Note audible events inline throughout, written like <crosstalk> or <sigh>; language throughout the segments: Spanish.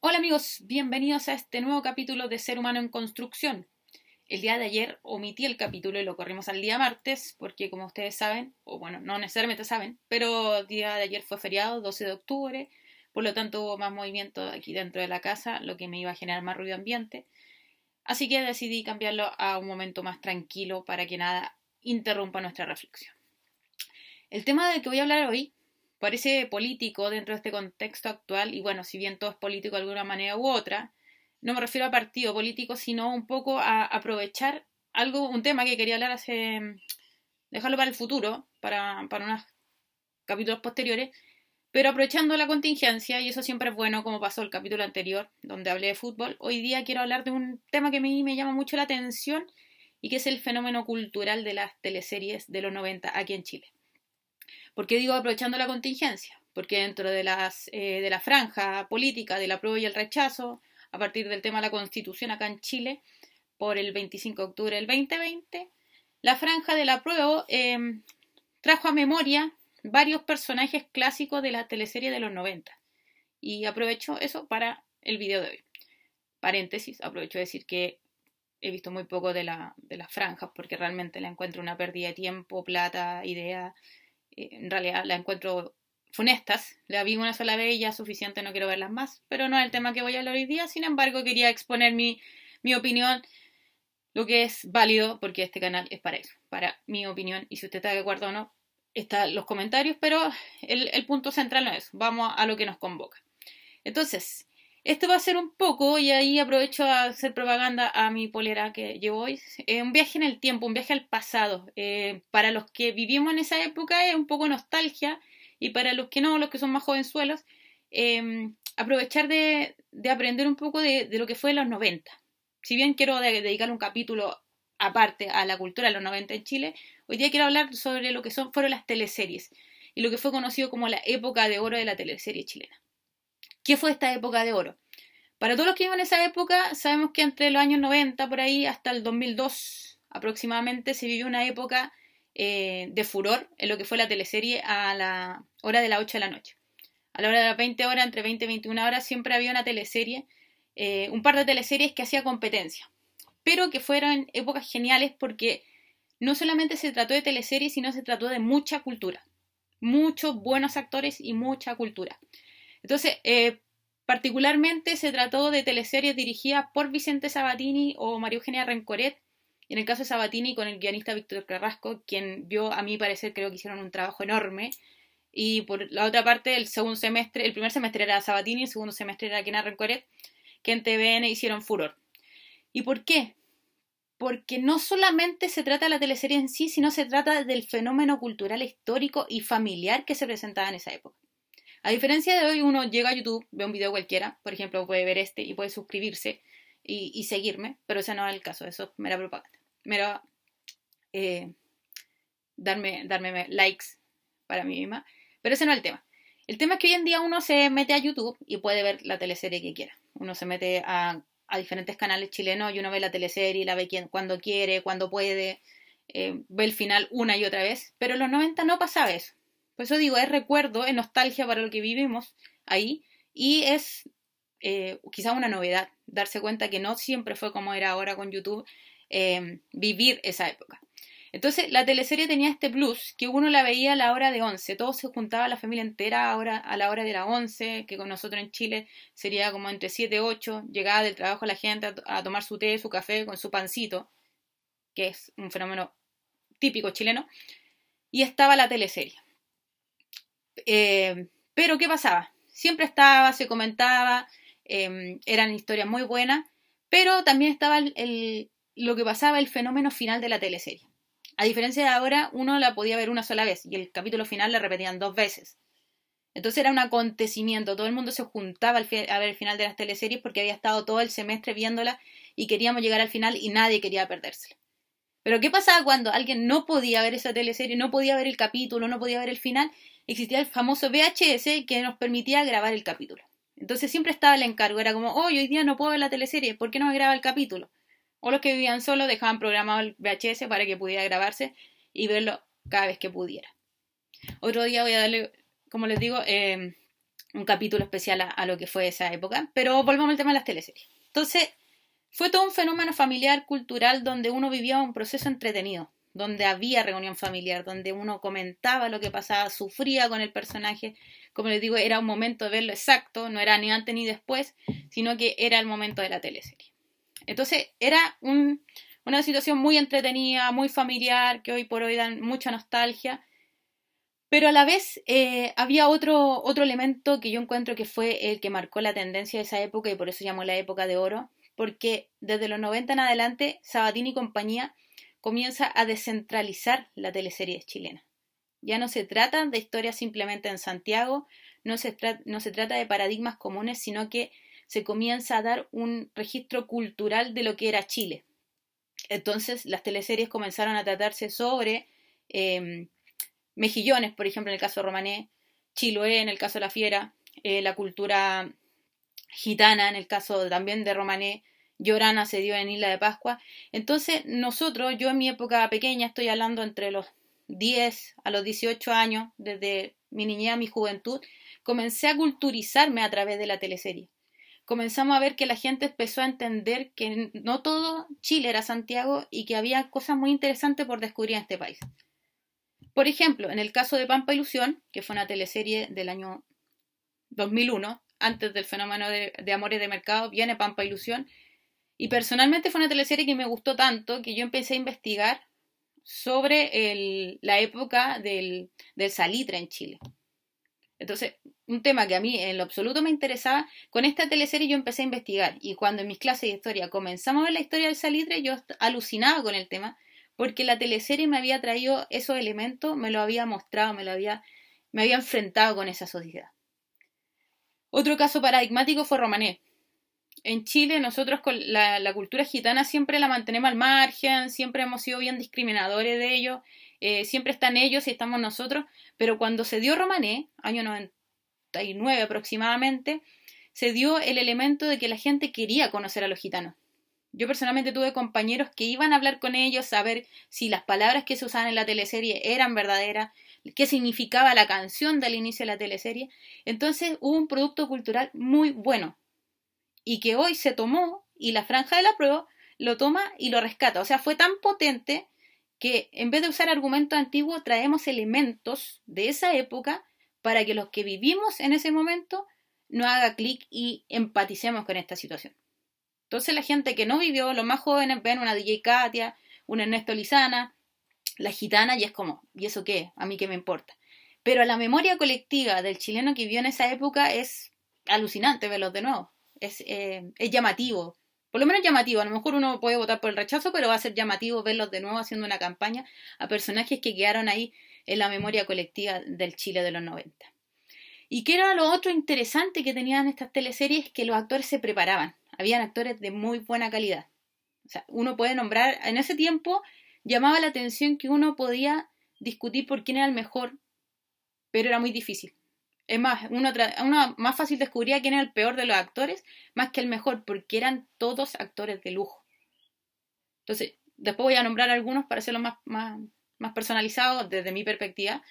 Hola amigos, bienvenidos a este nuevo capítulo de Ser Humano en Construcción. El día de ayer omití el capítulo y lo corrimos al día martes porque como ustedes saben, o bueno, no necesariamente saben, pero el día de ayer fue feriado, 12 de octubre, por lo tanto hubo más movimiento aquí dentro de la casa, lo que me iba a generar más ruido ambiente. Así que decidí cambiarlo a un momento más tranquilo para que nada interrumpa nuestra reflexión. El tema del que voy a hablar hoy parece político dentro de este contexto actual, y bueno, si bien todo es político de alguna manera u otra, no me refiero a partido político, sino un poco a aprovechar algo, un tema que quería hablar hace, dejarlo para el futuro, para, para unos capítulos posteriores, pero aprovechando la contingencia, y eso siempre es bueno, como pasó el capítulo anterior, donde hablé de fútbol, hoy día quiero hablar de un tema que a mí me llama mucho la atención y que es el fenómeno cultural de las teleseries de los 90 aquí en Chile. ¿Por qué digo aprovechando la contingencia? Porque dentro de, las, eh, de la franja política del apruebo y el rechazo, a partir del tema de la constitución acá en Chile, por el 25 de octubre del 2020, la franja del apruebo em, trajo a memoria varios personajes clásicos de la teleserie de los 90. Y aprovecho eso para el video de hoy. Paréntesis, aprovecho de decir que he visto muy poco de, la, de las franjas porque realmente la encuentro una pérdida de tiempo, plata, idea eh, en realidad la encuentro funestas. La vi una sola vez y ya suficiente, no quiero verlas más. Pero no es el tema que voy a hablar hoy día. Sin embargo, quería exponer mi, mi opinión, lo que es válido, porque este canal es para eso, para mi opinión. Y si usted está de acuerdo o no, están los comentarios, pero el, el punto central no es. Vamos a lo que nos convoca. Entonces, esto va a ser un poco, y ahí aprovecho a hacer propaganda a mi polera que llevo hoy, eh, un viaje en el tiempo, un viaje al pasado. Eh, para los que vivimos en esa época es un poco nostalgia, y para los que no, los que son más jovenzuelos, eh, aprovechar de, de, aprender un poco de, de, lo que fue en los 90. Si bien quiero dedicar un capítulo aparte a la cultura de los 90 en Chile, hoy día quiero hablar sobre lo que son, fueron las teleseries y lo que fue conocido como la época de oro de la teleserie chilena. ¿Qué fue esta época de oro? Para todos los que viven en esa época, sabemos que entre los años 90 por ahí hasta el 2002 aproximadamente se vivió una época eh, de furor en lo que fue la teleserie a la hora de las 8 de la noche. A la hora de las 20 horas, entre 20 y 21 horas, siempre había una teleserie, eh, un par de teleseries que hacía competencia, pero que fueron épocas geniales porque no solamente se trató de teleseries, sino se trató de mucha cultura, muchos buenos actores y mucha cultura. Entonces, eh, particularmente se trató de teleseries dirigidas por Vicente Sabatini o María Eugenia Rencoret. En el caso de Sabatini, con el guionista Víctor Carrasco, quien yo, a mi parecer, creo que hicieron un trabajo enorme. Y por la otra parte, el segundo semestre, el primer semestre era Sabatini, el segundo semestre era Kena Rencoret, que en TVN hicieron furor. ¿Y por qué? Porque no solamente se trata de la teleserie en sí, sino se trata del fenómeno cultural, histórico y familiar que se presentaba en esa época. A diferencia de hoy, uno llega a YouTube, ve un video cualquiera, por ejemplo, puede ver este y puede suscribirse y, seguirme, pero ese no es el caso, eso es mera propaganda. Mera eh, darme, darme likes para mí misma, pero ese no es el tema. El tema es que hoy en día uno se mete a YouTube y puede ver la teleserie que quiera. Uno se mete a, a diferentes canales chilenos y uno ve la teleserie, la ve quien, cuando quiere, cuando puede, eh, ve el final una y otra vez. Pero en los 90 no pasaba eso. Por eso digo, es recuerdo, es nostalgia para lo que vivimos ahí y es eh, quizá una novedad darse cuenta que no siempre fue como era ahora con YouTube eh, vivir esa época. Entonces la teleserie tenía este plus que uno la veía a la hora de 11, todo se juntaba la familia entera ahora a la hora de la 11, que con nosotros en Chile sería como entre 7 y 8, llegaba del trabajo la gente a, a tomar su té, su café con su pancito, que es un fenómeno típico chileno, y estaba la teleserie. Eh, pero, ¿qué pasaba? Siempre estaba, se comentaba, eh, eran historias muy buenas, pero también estaba lo que pasaba, el fenómeno final de la teleserie. A diferencia de ahora, uno la podía ver una sola vez y el capítulo final la repetían dos veces. Entonces era un acontecimiento, todo el mundo se juntaba a ver el final de las teleseries porque había estado todo el semestre viéndola y queríamos llegar al final y nadie quería perdérsela. Pero ¿qué pasaba cuando alguien no podía ver esa teleserie, no podía ver el capítulo, no podía ver el final existía el famoso VHS que nos permitía grabar el capítulo. Entonces siempre estaba el encargo, era como, oh, hoy día no puedo ver la teleserie, ¿por qué no me graba el capítulo? O los que vivían solos dejaban programado el VHS para que pudiera grabarse y verlo cada vez que pudiera. Otro día voy a darle, como les digo, eh, un capítulo especial a, lo que fue esa época, pero volvamos al tema de las teleseries. Entonces, fue todo un fenómeno familiar, cultural, donde uno vivía un proceso entretenido, donde había reunión familiar, donde uno comentaba lo que pasaba, sufría con el personaje. Como les digo, era un momento de verlo exacto, no era ni antes ni después, sino que era el momento de la teleserie. Entonces, era una situación muy entretenida, muy familiar, que hoy por hoy dan mucha nostalgia pero a la vez eh, había otro, otro elemento que yo encuentro que fue el que marcó la tendencia de esa época y por eso llamó la época de oro, porque desde los 90 en adelante Sabatini y compañía comienza a descentralizar la teleserie chilena. Ya no se trata de historias simplemente en Santiago, no se, trata de paradigmas comunes, sino que se comienza a dar un registro cultural de lo que era Chile. Entonces las teleseries comenzaron a tratarse sobre em, mejillones, por ejemplo, en el caso de Romané, Chiloé, en el caso de la Fiera, eh, la cultura gitana, en el caso también de Romané, Llorana se dio en Isla de Pascua. Entonces, nosotros, yo en mi época pequeña, estoy hablando entre los 10 a los 18 años, desde mi niñez a mi juventud, comencé a culturizarme a través de la teleserie. Comenzamos a ver que la gente empezó a entender que no todo Chile era Santiago y que había cosas muy interesantes por descubrir en este país. Por ejemplo, en el caso de Pampa Ilusión, que fue una teleserie del año 2001, antes del fenómeno de, Amores de Mercado, viene Pampa Ilusión. Y personalmente fue una teleserie que me gustó tanto que yo empecé a investigar sobre la época del, salitre en Chile. Entonces, un tema que a mí en lo absoluto me interesaba, con esta teleserie yo empecé a investigar y cuando en mis clases de historia comenzamos a ver la historia del salitre, yo alucinaba con el tema porque la teleserie me había traído esos elementos, me lo había mostrado, me lo había, me había enfrentado con esa sociedad. Otro caso paradigmático fue Romané. En Chile nosotros con la, cultura gitana siempre la mantenemos al margen, siempre hemos sido bien discriminadores de ellos, eh, siempre están ellos y estamos nosotros, pero cuando se dio Romané, año 99 aproximadamente, se dio el elemento de que la gente quería conocer a los gitanos. Yo personalmente tuve compañeros que iban a hablar con ellos, a ver si las palabras que se usaban en la teleserie eran verdaderas, qué significaba la canción del inicio de la teleserie. Entonces hubo un producto cultural muy bueno y que hoy se tomó y la franja de la prueba lo toma y lo rescata. O sea, fue tan potente que en vez de usar argumentos antiguos traemos elementos de esa época para que los que vivimos en ese momento no haga clic y empaticemos con esta situación. Entonces la gente que no vivió, los más jóvenes ven una DJ Katia, una Ernesto Lizana, la gitana y es como, ¿y eso qué? ¿A mí qué me importa? Pero la memoria colectiva del chileno que vivió en esa época es alucinante verlos de nuevo. Es, eh, es llamativo. Por lo menos llamativo. A lo mejor uno puede votar por el rechazo, pero va a ser llamativo verlos de nuevo haciendo una campaña a personajes que quedaron ahí en la memoria colectiva del Chile de los 90. ¿Y qué era lo otro interesante que tenían estas teleseries? Que los actores se preparaban habían actores de muy buena calidad. O sea, uno puede nombrar, en ese tiempo llamaba la atención que uno podía discutir por quién era el mejor, pero era muy difícil. Es más, uno, uno más fácil descubría quién era el peor de los actores más que el mejor, porque eran todos actores de lujo. Entonces, después voy a nombrar algunos para hacerlo más, más, más personalizado desde mi perspectiva,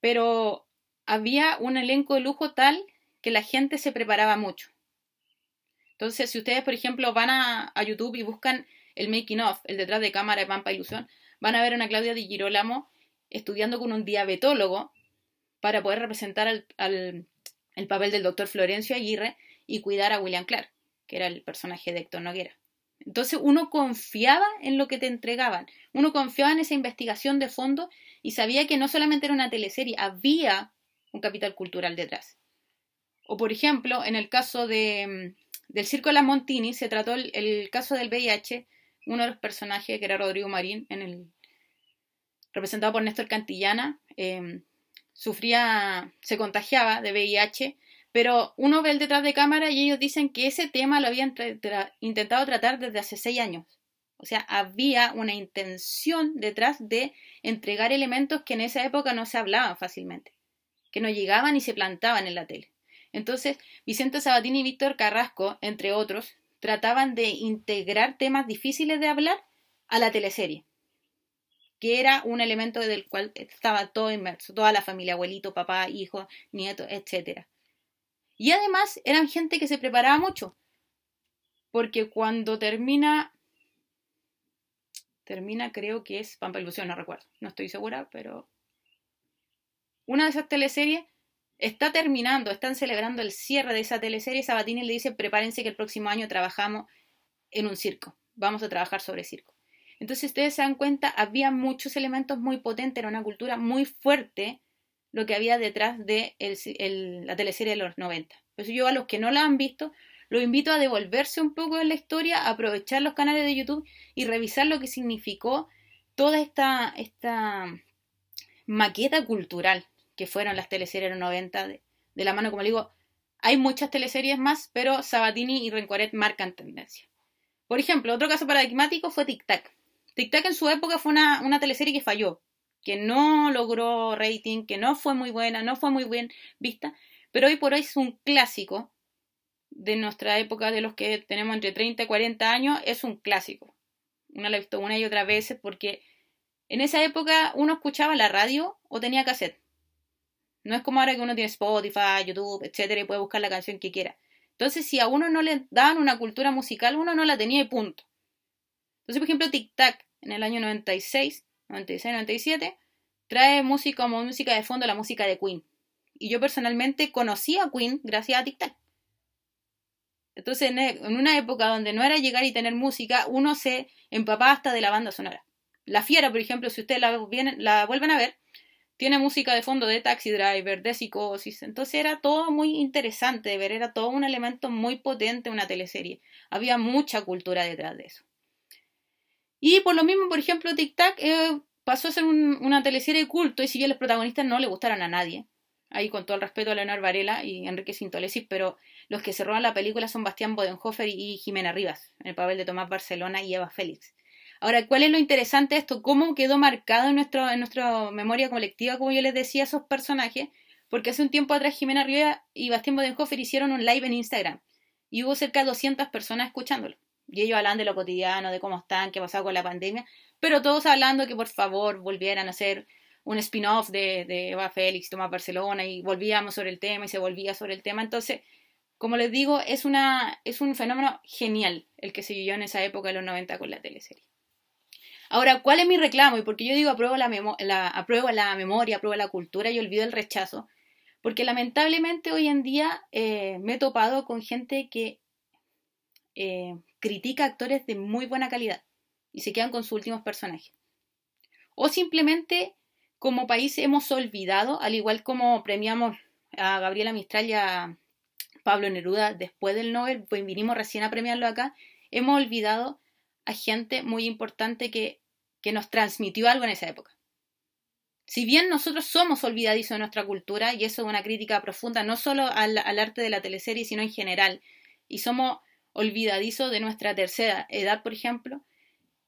pero había un elenco de lujo tal que la gente se preparaba mucho. Entonces, si ustedes, por ejemplo, van a, YouTube y buscan el making of, el detrás de cámara de Pampa Ilusión, van a ver a una Claudia Di Girolamo estudiando con un diabetólogo para poder representar al, el papel del doctor Florencio Aguirre y cuidar a William Clark, que era el personaje de Héctor Noguera. Entonces uno confiaba en lo que te entregaban, uno confiaba en esa investigación de fondo y sabía que no solamente era una teleserie, había un capital cultural detrás. O por ejemplo, en el caso de, del Circo de la Montini se trató el, caso del VIH, uno de los personajes que era Rodrigo Marín, en el, representado por Néstor Cantillana, em, sufría, se contagiaba de VIH, pero uno ve el detrás de cámara y ellos dicen que ese tema lo habían intentado tratar desde hace seis años. O sea, había una intención detrás de entregar elementos que en esa época no se hablaban fácilmente, que no llegaban y se plantaban en la tele. Entonces, Vicente Sabatini y Víctor Carrasco, entre otros, trataban de integrar temas difíciles de hablar a la teleserie, que era un elemento del cual estaba todo inmerso, toda la familia, abuelito, papá, hijo, nieto, etc. Y además eran gente que se preparaba mucho. Porque cuando termina. Termina, creo que es Pampa Ilusión, no recuerdo. No estoy segura, pero. Una de esas teleseries está terminando, están celebrando el cierre de esa teleserie. Sabatini le dice: prepárense que el próximo año trabajamos en un circo. Vamos a trabajar sobre circo. Entonces, ustedes se dan cuenta, había muchos elementos muy potentes, era una cultura muy fuerte lo que había detrás de la teleserie de los 90. Por eso yo a los que no la han visto, los invito a devolverse un poco en la historia, a aprovechar los canales de YouTube y revisar lo que significó toda esta, maqueta cultural que fueron las teleseries de los 90 de, la mano, como digo, hay muchas teleseries más, pero Sabatini y Rencoret marcan tendencia. Por ejemplo, otro caso paradigmático fue Tic Tac. Tic Tac en su época fue una, una teleserie que falló, que no logró rating, que no fue muy buena, no fue muy bien vista, pero hoy por hoy es un clásico de nuestra época, de los que tenemos entre 30 y 40 años, es un clásico. Uno lo ha visto una y otra vez porque en esa época uno escuchaba la radio o tenía cassette. No es como ahora que uno tiene Spotify, YouTube, etcétera, y puede buscar la canción que quiera. Entonces, si a uno no le daban una cultura musical, uno no la tenía y punto. Entonces, por ejemplo, Tic Tac, en el año 96, 96, 97, trae música como música de fondo la música de Queen. Y yo personalmente conocí a Queen gracias a Tic Tac. Entonces, en una época donde no era llegar y tener música, uno se empapaba hasta de la banda sonora. La Fiera, por ejemplo, si ustedes la, la vuelven a ver, tiene música de fondo de Taxi Driver, de Psicosis. Entonces era todo muy interesante de ver, era todo un elemento muy potente una teleserie. Había mucha cultura detrás de eso. Y por lo mismo, por ejemplo, Tic Tac eh, pasó a ser una teleserie de culto y si bien los protagonistas no le gustaron a nadie. Ahí con todo el respeto a Leonard Varela y Enrique Sintolesis, pero los que se roban la película son Bastián Bodenhofer y Jimena Rivas, en el papel de Tomás Barcelona y Eva Félix. Ahora, ¿cuál es lo interesante de esto? ¿Cómo quedó marcado en, nuestro, en nuestra memoria colectiva, como yo les decía, esos personajes? Porque hace un tiempo atrás Jimena Rivera y Bastián Bodenhofer hicieron un live en Instagram y hubo cerca de 200 personas escuchándolo. Y ellos hablan de lo cotidiano, de cómo están, qué ha pasado con la pandemia, pero todos hablando que por favor volvieran a hacer un spin-off de, de, Eva Félix, Tomás Barcelona, y volvíamos sobre el tema y se volvía sobre el tema. Entonces, como les digo, es, una, es un fenómeno genial el que se vivió en esa época de los 90 con la teleserie. Ahora, ¿cuál es mi reclamo? Y porque yo digo apruebo la, la, apruebo la memoria, apruebo la cultura y olvido el rechazo. Porque lamentablemente hoy en día eh, me he topado con gente que eh, critica actores de muy buena calidad y se quedan con sus últimos personajes. O simplemente como país hemos olvidado, al igual como premiamos a Gabriela Mistral y a Pablo Neruda después del Nobel, pues vinimos recién a premiarlo acá, hemos olvidado a gente muy importante que, que nos transmitió algo en esa época. Si bien nosotros somos olvidadizos de nuestra cultura, y eso es una crítica profunda no solo al, arte de la teleserie, sino en general, y somos olvidadizos de nuestra tercera edad, por ejemplo,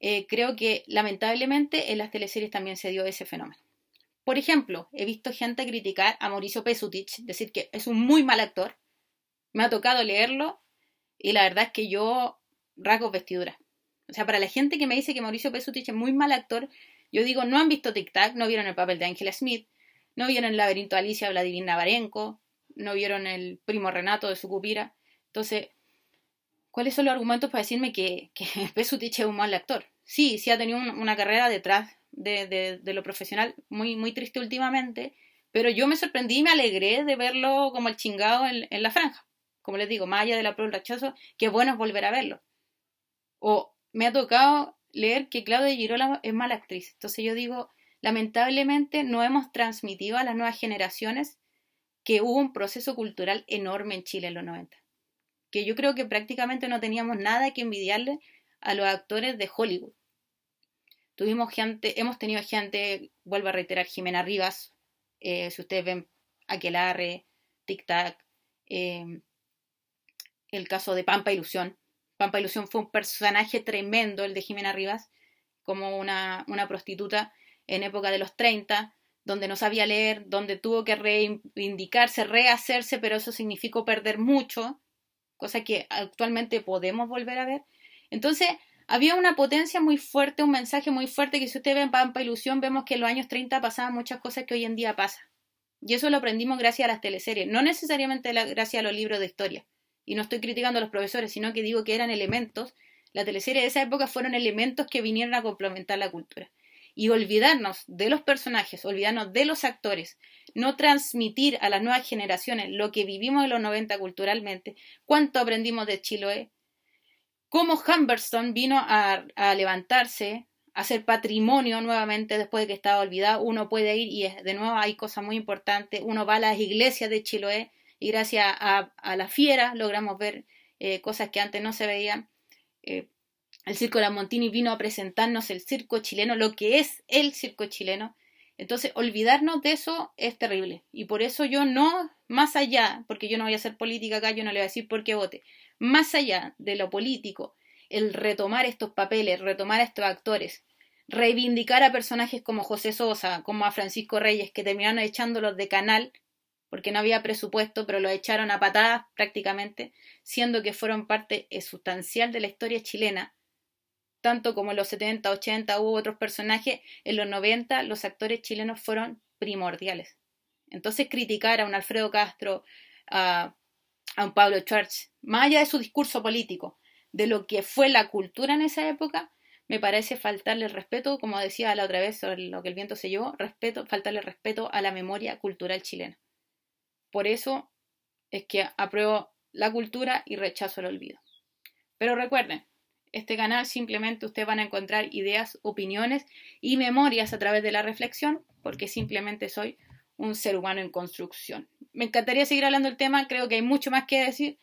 eh, creo que lamentablemente en las teleseries también se dio ese fenómeno. Por ejemplo, he visto gente criticar a Mauricio Pesutich, decir que es un muy mal actor. Me ha tocado leerlo y la verdad es que yo rasgo vestidura. O sea, para la gente que me dice que Mauricio Pesutich es muy mal actor, yo digo, no han visto Tic Tac, no vieron el papel de Angela Smith, no vieron el laberinto de Alicia Vladimir Navarenko, no vieron el primo Renato de Sucupira. Entonces, ¿cuáles son los argumentos para decirme que, que <laughs> es un mal actor? Sí, sí ha tenido una carrera detrás de, lo profesional muy, muy triste últimamente, pero yo me sorprendí y me alegré de verlo como el chingado en, la franja. Como les digo, más de la prueba del rechazo, qué bueno es volver a verlo. O me ha tocado leer que Claudia Girolamo es mala actriz. Entonces yo digo, lamentablemente no hemos transmitido a las nuevas generaciones que hubo un proceso cultural enorme en Chile en los 90. Que yo creo que prácticamente no teníamos nada que envidiarle a los actores de Hollywood. Tuvimos gente, hemos tenido gente, vuelvo a reiterar, Jimena Rivas, eh, si ustedes ven Aquelarre, Tic Tac, eh, el caso de Pampa Ilusión, Pampa Ilusión fue un personaje tremendo, el de Jimena Rivas, como una, una prostituta en época de los 30, donde no sabía leer, donde tuvo que reivindicarse, rehacerse, pero eso significó perder mucho, cosa que actualmente podemos volver a ver. Entonces, había una potencia muy fuerte, un mensaje muy fuerte, que si usted ve en Pampa Ilusión, vemos que en los años 30 pasaban muchas cosas que hoy en día pasan. Y eso lo aprendimos gracias a las teleseries, no necesariamente gracias a los libros de historia. Y no estoy criticando a los profesores, sino que digo que eran elementos, la teleserie de esa época fueron elementos que vinieron a complementar la cultura. Y olvidarnos de los personajes, olvidarnos de los actores, no transmitir a las nuevas generaciones lo que vivimos en los 90 culturalmente, cuánto aprendimos de Chiloé, cómo Humberstone vino a, a levantarse, hacer patrimonio nuevamente después de que estaba olvidado. Uno puede ir y de nuevo hay cosas muy importantes. Uno va a las iglesias de Chiloé y gracias a, la fiera logramos ver eh, cosas que antes no se veían. Eh, el Circo de la Montini vino a presentarnos el circo chileno, lo que es el circo chileno. Entonces, olvidarnos de eso es terrible. Y por eso yo no, más allá, porque yo no voy a hacer política acá, yo no le voy a decir por qué vote, más allá de lo político, el retomar estos papeles, retomar a estos actores, reivindicar a personajes como José Sosa, como a Francisco Reyes, que terminaron echándolos de canal porque no había presupuesto, pero los echaron a patadas prácticamente, siendo que fueron parte sustancial de la historia chilena, tanto como en los 70, 80 hubo otros personajes, en los 90 los actores chilenos fueron primordiales. Entonces criticar a un Alfredo Castro, a, un Pablo Schwartz, más allá de su discurso político, de lo que fue la cultura en esa época, me parece faltarle respeto, como decía la otra vez sobre lo que el viento se llevó, respeto, faltarle respeto a la memoria cultural chilena. Por eso es que apruebo la cultura y rechazo el olvido. Pero recuerden, este canal simplemente ustedes van a encontrar ideas, opiniones y memorias a través de la reflexión, porque simplemente soy un ser humano en construcción. Me encantaría seguir hablando del tema, creo que hay mucho más que decir,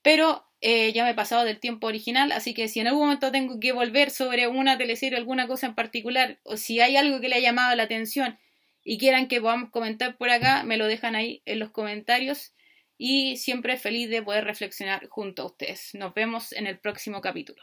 pero eh, ya me he pasado del tiempo original, así que si en algún momento tengo que volver sobre una teleserie o alguna cosa en particular, o si hay algo que le ha llamado la atención y quieran que podamos comentar por acá, me lo dejan ahí en los comentarios y siempre feliz de poder reflexionar junto a ustedes. Nos vemos en el próximo capítulo.